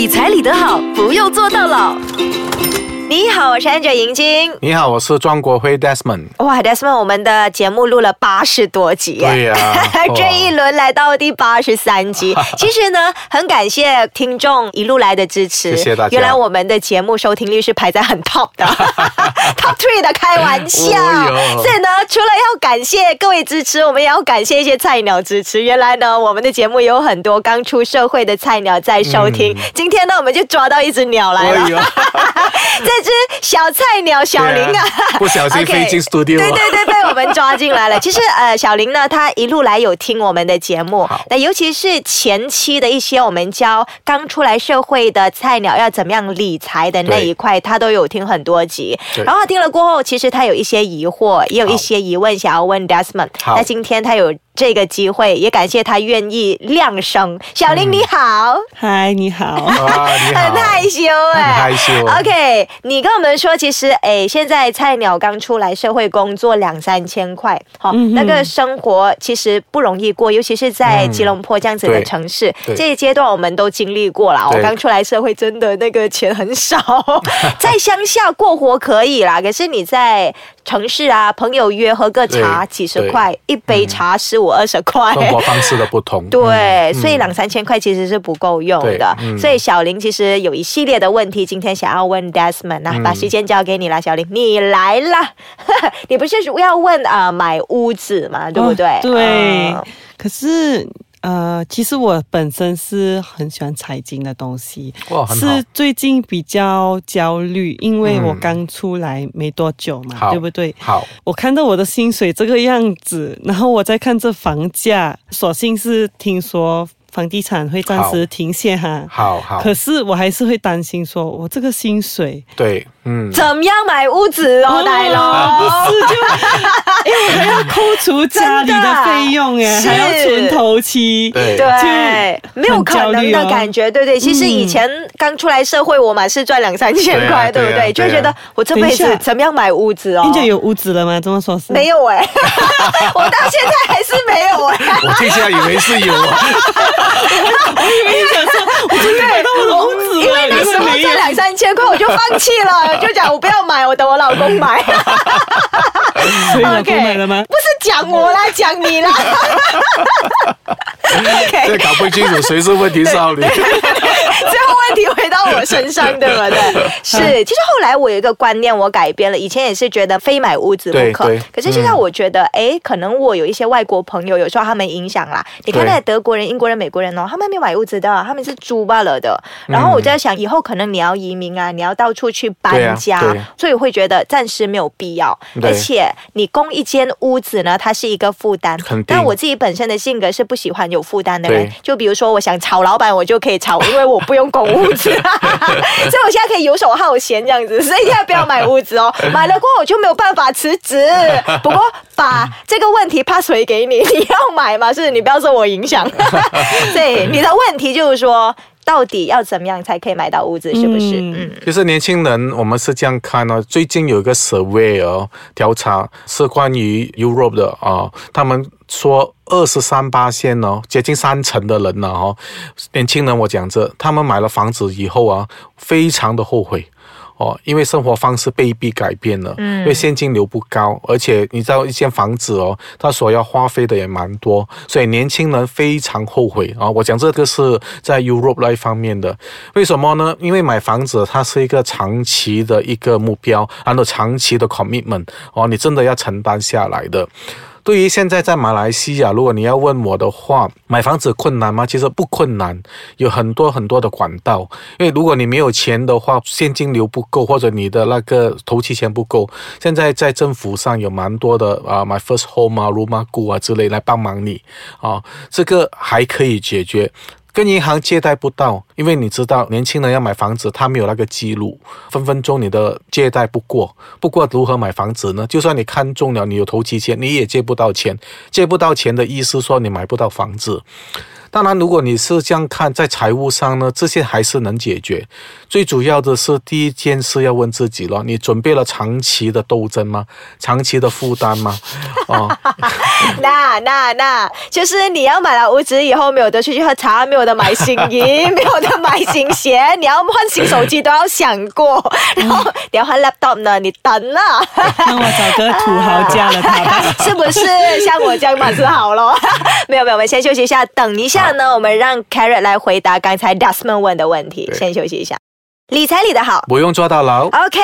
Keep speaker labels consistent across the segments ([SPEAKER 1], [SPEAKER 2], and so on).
[SPEAKER 1] 理财理得好，不用做到老。你好，我是 Angel 银晶。
[SPEAKER 2] 你好，我是庄国辉 Desmond。
[SPEAKER 1] 哇，Desmond，我们的节目录了八十多集，
[SPEAKER 2] 对呀、
[SPEAKER 1] 这一轮来到第八十三集。其实呢，很感谢听众一路来的支持，
[SPEAKER 2] 谢谢大家
[SPEAKER 1] 原来我们的节目收听率是排在很 top 的，top three 的，开玩笑。
[SPEAKER 2] 哦
[SPEAKER 1] 所以呢，除了要感谢各位支持，我们也要感谢一些菜鸟支持。原来呢，我们的节目有很多刚出社会的菜鸟在收听。今天呢，我们就抓到一只鸟来了。
[SPEAKER 2] 哎呦
[SPEAKER 1] 这只小菜鸟小林啊，
[SPEAKER 2] 不小心 飞进 studio
[SPEAKER 1] 对对对，被我们抓进来了。其实呃，小林呢，他一路来有听我们的节目，那尤其是前期的一些我们教刚出来社会的菜鸟要怎么样理财的那一块，他都有听很多集。
[SPEAKER 2] 对。
[SPEAKER 1] 然后听了过后，其实他有一些疑惑，也有一些疑问想要问 Desmond。那今天他有这个机会，也感谢他愿意亮声。小林你好。
[SPEAKER 3] 嗨，你好。
[SPEAKER 2] 啊，你好，
[SPEAKER 1] 很害羞哎、
[SPEAKER 2] 很害羞。
[SPEAKER 1] OK，你跟我们说，其实哎，现在菜鸟刚出来社会工作两三千块，好、
[SPEAKER 3] 嗯
[SPEAKER 1] 那个生活其实不容易过，尤其是在
[SPEAKER 2] 嗯。
[SPEAKER 1] 吉隆坡这样子的城市，
[SPEAKER 2] 对。
[SPEAKER 1] 这一阶段我们都经历过了。我
[SPEAKER 2] 对。
[SPEAKER 1] 刚出来社会，真的那个钱很少，在乡下过活可以啦，可是你在城市啊，朋友约喝个茶
[SPEAKER 2] 对
[SPEAKER 1] 几十
[SPEAKER 2] 对
[SPEAKER 1] 块，一杯茶十五二十块，
[SPEAKER 2] 生活方式的不同。
[SPEAKER 1] 对，
[SPEAKER 2] 嗯
[SPEAKER 1] 所以两三千块其实是不够用的。所以小林其实有一系列的问题，今天想要问 Desmond 啊，
[SPEAKER 2] 嗯
[SPEAKER 1] 把时间交给你了，小林，你来了。你不是要问啊、呃买屋子嘛，对不对？
[SPEAKER 3] 哦对
[SPEAKER 1] 嗯，
[SPEAKER 3] 可是呃，其实我本身是很喜欢财经的东西，是。最近比较焦虑，因为
[SPEAKER 2] 嗯
[SPEAKER 3] 我刚出来没多久嘛，
[SPEAKER 2] 好
[SPEAKER 3] 对不对？
[SPEAKER 2] 好，
[SPEAKER 3] 我看到我的薪水这个样子，然后我再看这房价，索性是听说房地产会暂时停歇哈。
[SPEAKER 2] 好好，
[SPEAKER 3] 可是我还是会担心，说我这个薪水，
[SPEAKER 2] 对，嗯，
[SPEAKER 1] 怎么样买屋子哦，大佬？
[SPEAKER 3] 不是就，因为我还要扣除家里的费用哎，还要存头期，
[SPEAKER 2] 对
[SPEAKER 1] 对，没有可能的感觉，对不对？其实以前刚出来社会，我嘛是赚两三千块，对不对？
[SPEAKER 2] 对啊对啊
[SPEAKER 1] 就会觉得我这辈子怎么样买屋子哦？
[SPEAKER 3] 应该有屋子了吗？这么说是？
[SPEAKER 1] 没有哎、我到现在还是没有哎、
[SPEAKER 2] 我听起来以为是有啊，
[SPEAKER 3] 我终于买到我的屋子了，
[SPEAKER 1] 因为那时候
[SPEAKER 3] 原来没有
[SPEAKER 1] 这两三千块我就放弃了，就讲我不要买，我等我老公买。
[SPEAKER 3] 所以老公买了吗？
[SPEAKER 1] 不是讲我啦，讲你啦。
[SPEAKER 2] 这搞不清楚谁是问题少女。
[SPEAKER 1] 最后 问题身上，对不对？是，其实后来我有一个观念，我改变了。以前也是觉得非买屋子不可可是现在我觉得，哎，可能我有一些外国朋友，有时候他们影响啦。你看那些德国人、英国人、美国人哦，他们没有买屋子的，他们是租罢了的。然后我就在想，以后可能你要移民啊，你要到处去搬家，所以我会觉得暂时没有必要。而且你供一间屋子呢，它是一个负担。但我自己本身的性格是不喜欢有负担的人，就比如说我想炒老板，我就可以炒，因为我不用供屋子，所以我现在可以游手好闲这样子。所以现在不要买屋子哦，买了过后我就没有办法辞职。不过把这个问题 pass 回给你，你要买嘛？是你不要受我影响。对，你的问题就是说，到底要怎么样才可以买到屋子？是不是？
[SPEAKER 3] 嗯
[SPEAKER 1] 嗯。
[SPEAKER 2] 其实年轻人，我们是这样看呢、最近有一个 survey 哦，调查是关于 Europe 的啊、他们说二十三八线哦，接近三成的人呢哦，年轻人我讲这，他们买了房子以后啊，非常的后悔。哦，因为生活方式被逼改变了，
[SPEAKER 1] 嗯
[SPEAKER 2] 因为现金流不高，而且你知道一间房子哦，它所要花费的也蛮多，所以年轻人非常后悔啊、我讲这个是在 Europe 那一方面的，为什么呢？因为买房子它是一个长期的一个目标，然后长期的 commitment 哦，你真的要承担下来的。对于现在在马来西亚，如果你要问我的话，买房子困难吗？其实不困难，有很多很多的管道。因为如果你没有钱的话，现金流不够，或者你的那个投期钱不够，现在在政府上有蛮多的啊，，My first home 啊、rumah 股啊之类来帮忙你啊，这个还可以解决。跟银行借贷不到，因为你知道年轻人要买房子，他没有那个记录，分分钟你的借贷不过。不过如何买房子呢？就算你看中了，你有头期钱，你也借不到钱。借不到钱的意思说你买不到房子。当然，如果你是这样看，在财务上呢，这些还是能解决。最主要的是第一件事要问自己了：你准备了长期的斗争吗？长期的负担吗？哦，
[SPEAKER 1] 那那那，就是你要买了屋子以后，没有得出去喝茶，没有得买新衣，没有得要买新鞋，你要换新手机都要想过，然后你要换 laptop 呢，你等啊，
[SPEAKER 3] 那我找个土豪嫁了他吧。
[SPEAKER 1] 是不是像我这样嘛是好咯？没有没有，我们先休息一下，等一下呢，我们让 Carrot 来回答刚才 Dustman 问的问题，先休息一下。理财理得好
[SPEAKER 2] 不用坐到牢。
[SPEAKER 1] ，OK。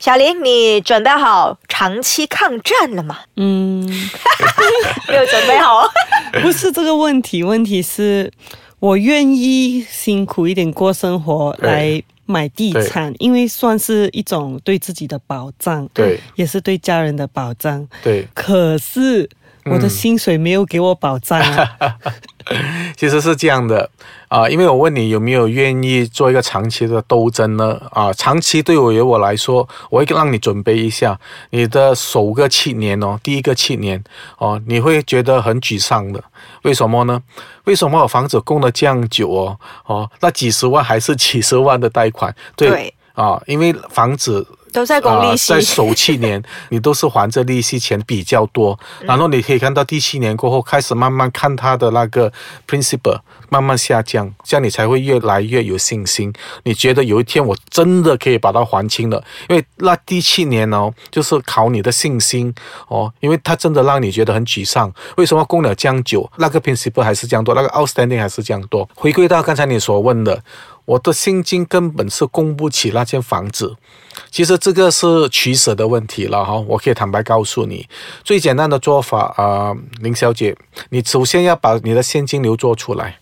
[SPEAKER 1] 小林，你准备好长期抗战了吗？
[SPEAKER 3] 嗯，
[SPEAKER 1] 没有准备好。
[SPEAKER 3] 不是这个问题，问题是我愿意辛苦一点过生活
[SPEAKER 2] 对
[SPEAKER 3] 来买地产，因为算是一种对自己的保障，
[SPEAKER 2] 对
[SPEAKER 3] 也是对家人的保障。
[SPEAKER 2] 对，
[SPEAKER 3] 可是我的薪水没有给我保障啊。
[SPEAKER 2] 其实是这样的啊、因为我问你有没有愿意做一个长期的斗争呢？啊、长期对我于我来说，我会让你准备一下你的首个七年哦，第一个七年哦，你会觉得很沮丧的。为什么呢？为什么我房子供了这样久哦？哦，那几十万还是几十万的贷款？对
[SPEAKER 1] 对
[SPEAKER 2] 啊、因为房子
[SPEAKER 1] 都在供利息
[SPEAKER 2] 啊在首七年，你都是还着利息钱比较多，
[SPEAKER 1] 嗯
[SPEAKER 2] 然后你可以看到第七年过后开始慢慢看它的那个 principal 慢慢下降，这样你才会越来越有信心。你觉得有一天我真的可以把它还清了，因为那第七年哦，就是考你的信心哦，因为它真的让你觉得很沮丧。为什么供了这样久，那个 principal 还是这样多，那个 outstanding 还是这样多？回归到刚才你所问的。我的薪金根本是供不起那间房子，其实这个是取舍的问题了哈。我可以坦白告诉你，最简单的做法啊、呃林小姐，你首先要把你的现金流做出来。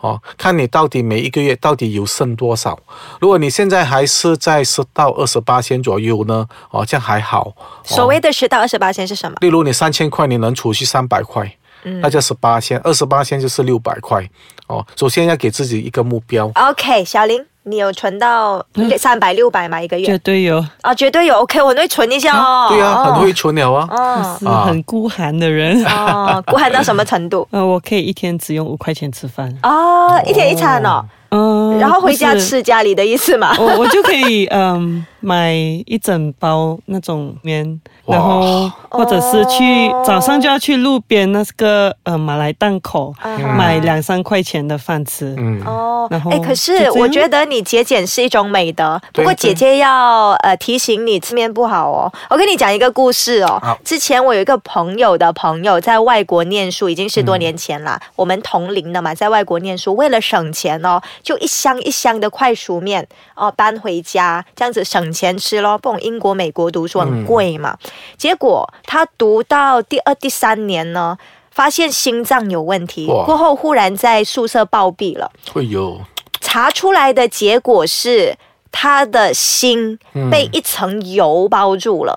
[SPEAKER 2] 哦，看你到底每一个月到底有剩多少。如果你现在还是在十到二十八千左右呢，哦，这样还好。
[SPEAKER 1] 所谓的十到二十八千是什么？
[SPEAKER 2] 例如你三千块，你能储蓄三百块，那就十八千，二十八千就是六百块。哦，首先要给自己一个目标。
[SPEAKER 1] OK，小林，你有存到三百六百吗？一个月绝？
[SPEAKER 3] 对有，
[SPEAKER 1] 啊，绝对有。OK，我会存一下哦。
[SPEAKER 2] 对啊，很
[SPEAKER 1] 哦
[SPEAKER 2] 会存了啊。
[SPEAKER 1] 哦
[SPEAKER 3] 是很孤寒的人。
[SPEAKER 1] 哦，孤寒到什么程度？
[SPEAKER 3] 呃，我可以一天只用五块钱吃饭，
[SPEAKER 1] 哦，一天一餐哦，
[SPEAKER 3] 嗯、
[SPEAKER 1] 然后回家吃家里的意思嘛？
[SPEAKER 3] 我我就可以嗯买一整包那种面，然后或者是去
[SPEAKER 1] 哦
[SPEAKER 3] 早上就要去路边那个呃马来档口、
[SPEAKER 1] 嗯
[SPEAKER 3] 买两三块钱的饭吃。
[SPEAKER 2] 嗯，
[SPEAKER 1] 哦
[SPEAKER 3] 然，后
[SPEAKER 1] 哎，可是我觉得你节俭是一种美德。不过姐姐要呃提醒你吃面不好哦。我跟你讲一个故事哦。之前我有一个朋友的朋友在外国念书，已经是多年前啦。我们同龄的嘛，在外国念书，为了省钱哦，就一箱一箱的快熟面哦搬回家，这样子省钱吃咯。不懂英国、美国读书很贵嘛。结果他读到第二、第三年呢。发现心脏有问题，
[SPEAKER 2] 哇
[SPEAKER 1] 过后忽然在宿舍暴毙了。
[SPEAKER 2] 会有。
[SPEAKER 1] 查出来的结果是他的心被一层油包住了，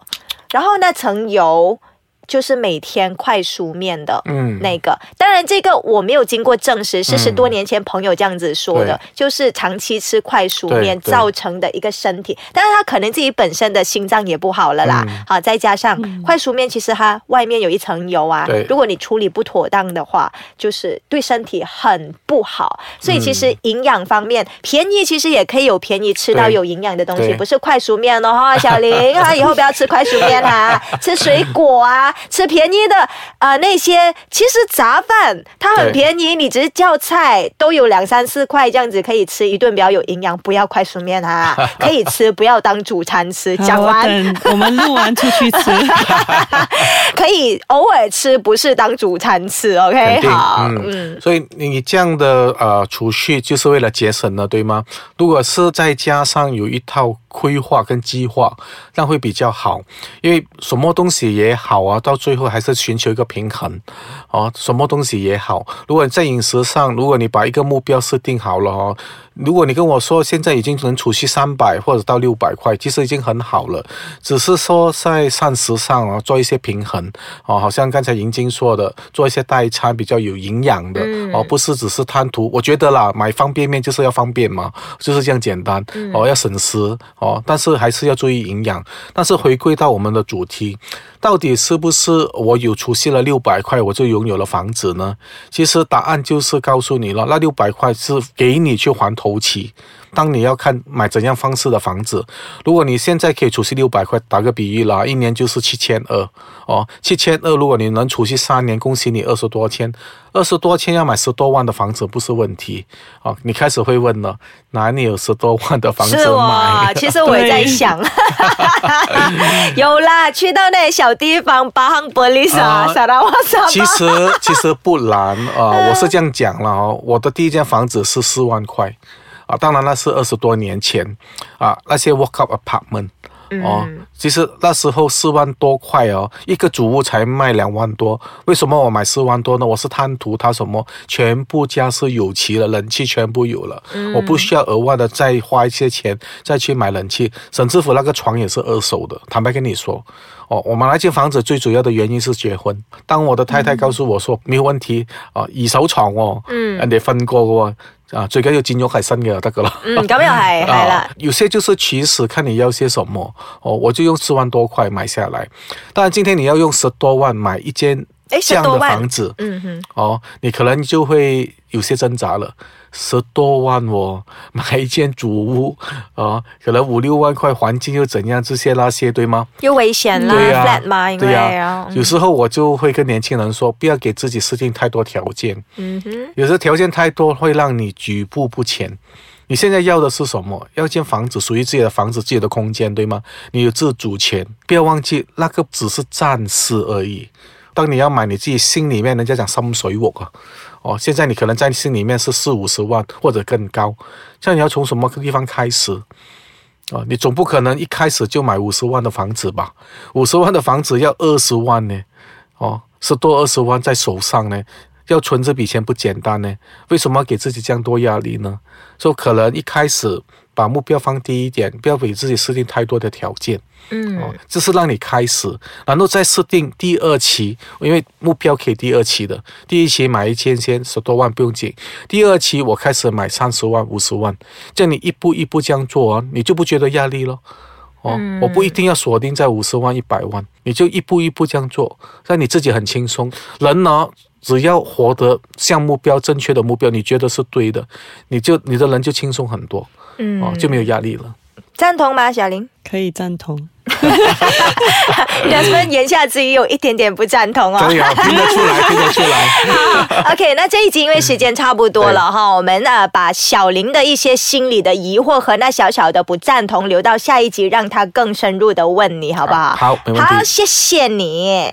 [SPEAKER 1] 然后那层油就是每天快熟面的。
[SPEAKER 2] 嗯，
[SPEAKER 1] 那个，当然这个我没有经过证实，是
[SPEAKER 2] 嗯
[SPEAKER 1] 十多年前朋友这样子说的，
[SPEAKER 2] 对。
[SPEAKER 1] 就是长期吃快熟面造成的一个身体，但是他可能自己本身的心脏也不好了啦，
[SPEAKER 2] 嗯。
[SPEAKER 1] 好，再加上快熟面其实它外面有一层油啊，如果你处理不妥当的话，就是对身体很不好，所以其实营养方面，便宜其实也可以有便宜吃到有营养的东西，不是快熟面哦哈，小林，啊以后不要吃快熟面啊，吃水果啊，吃便宜的呃那些，其实杂饭它很便宜，你只是叫菜都有两三四块这样子可以吃一顿比较有营养，不要快速面啊，可以吃，不要当主餐吃。讲完
[SPEAKER 3] 等我们录完出去吃。
[SPEAKER 1] 可以偶尔吃，不是当主餐吃，OK？好，
[SPEAKER 2] 嗯，
[SPEAKER 1] 嗯，
[SPEAKER 2] 所以你这样的呃储蓄就是为了节省了，对吗？如果是再加上有一套规划跟计划，那会比较好。因为什么东西也好啊，到最后还是寻求一个平衡哦。什么东西也好，如果你在饮食上，如果你把一个目标设定好了哦，如果你跟我说现在已经能储蓄三百或者到六百块，其实已经很好了，只是说在膳食上啊做一些平衡哦，好像刚才银晶说的，做一些代餐比较有营养的、
[SPEAKER 1] 嗯
[SPEAKER 2] 哦，不是只是贪图。我觉得啦，买方便面就是要方便嘛，就是这样简单、
[SPEAKER 1] 嗯
[SPEAKER 2] 哦，要省时哦，但是还是要注意营养。但是回归到我们的主题，到底是不是我有储蓄了六百块，我就拥有了房子呢？其实答案就是告诉你了，那六百块是给你去还头期。当你要看买怎样方式的房子，如果你现在可以储蓄六百块，打个比喻啦，一年就是七千二哦，七千二，如果你能储蓄三年，恭喜你二十多千，二十多千要买十多万的房子不是问题哦。你开始会问了，哪里有十多万的房子
[SPEAKER 1] 是我
[SPEAKER 2] 买？，
[SPEAKER 1] 其实我也在想，有啦，去到那些小地方，巴夯伯利萨、
[SPEAKER 2] 啊
[SPEAKER 1] 萨拉瓦萨，
[SPEAKER 2] 其实 其实不难啊、我是这样讲了哦，我的第一间房子是四万块啊，当然那是二十多年前啊，那些 walk up apartment。哦，其实那时候四万多块哦，一个主屋才卖两万多。为什么我买四万多呢？我是贪图它什么，全部家是有齐了，冷气全部有了，我不需要额外的再花一些钱再去买冷气。沈知府那个床也是二手的，坦白跟你说，哦，我买那间房子最主要的原因是结婚。当我的太太告诉我说、没有问题啊，二手床哦，嗯，人哋瞓過嘅喎，啊，最緊要佔咗係新嘅就得噶啦。
[SPEAKER 1] 嗯，咁又係 係啦
[SPEAKER 2] 啊，，有些就是其实看你要些什么哦，我就用四万多块买下来。当然，今天你要用十多万买一间
[SPEAKER 1] 诶
[SPEAKER 2] 这样的
[SPEAKER 1] 10多万
[SPEAKER 2] 房子，
[SPEAKER 1] 嗯哼，
[SPEAKER 2] 哦，你可能就会有些挣扎了。十多万哦，买一间主屋，哦，可能五六万块，环境又怎样，这些那些，对吗？
[SPEAKER 1] 又危险啦
[SPEAKER 2] 对呀、
[SPEAKER 1] ，flat 嘛，因
[SPEAKER 2] 对呀、
[SPEAKER 1] 啊，
[SPEAKER 2] 有时候我就会跟年轻人说，不要给自己设定太多条件。
[SPEAKER 1] 嗯哼，
[SPEAKER 2] 有时候条件太多会让你举步不前。你现在要的是什么？要一间房子，属于自己的房子，自己的空间，对吗？你有自主权，不要忘记那个只是暂时而已。当你要买你自己心里面，人家讲深水我啊，哦，现在你可能在心里面是四五十万或者更高，像你要从什么地方开始？啊，你总不可能一开始就买五十万的房子吧？五十万的房子要二十万呢，哦，是多二十万在手上呢，要存这笔钱不简单呢。为什么要给自己这样多压力呢？所以可能一开始把目标放低一点，不要给自己设定太多的条件。
[SPEAKER 1] 嗯
[SPEAKER 2] 哦，这是让你开始，然后再设定第二期，因为目标可以第二期的。第一期买一千先十多万不用紧，第二期我开始买三十万、五十万，这样你一步一步这样做啊，你就不觉得压力了。哦，我不一定要锁定在五十万、一百万，你就一步一步这样做，让你自己很轻松。人呢，只要活得向目标正确的目标，你觉得是对的，你就你的人就轻松很多，
[SPEAKER 1] 嗯
[SPEAKER 2] 哦，就没有压力了。
[SPEAKER 1] 赞同吗，小林？
[SPEAKER 3] 可以赞同。
[SPEAKER 1] 你是不是言下之意有一点点不赞同哦？
[SPEAKER 2] 可以啊，听得出来，听得出来。
[SPEAKER 1] OK，那这一集因为时间差不多了哈，我们呃把小林的一些心理的疑惑和那小小的不赞同留到下一集，让他更深入的问你，好不好？
[SPEAKER 2] 好没问题
[SPEAKER 1] 好，谢谢你。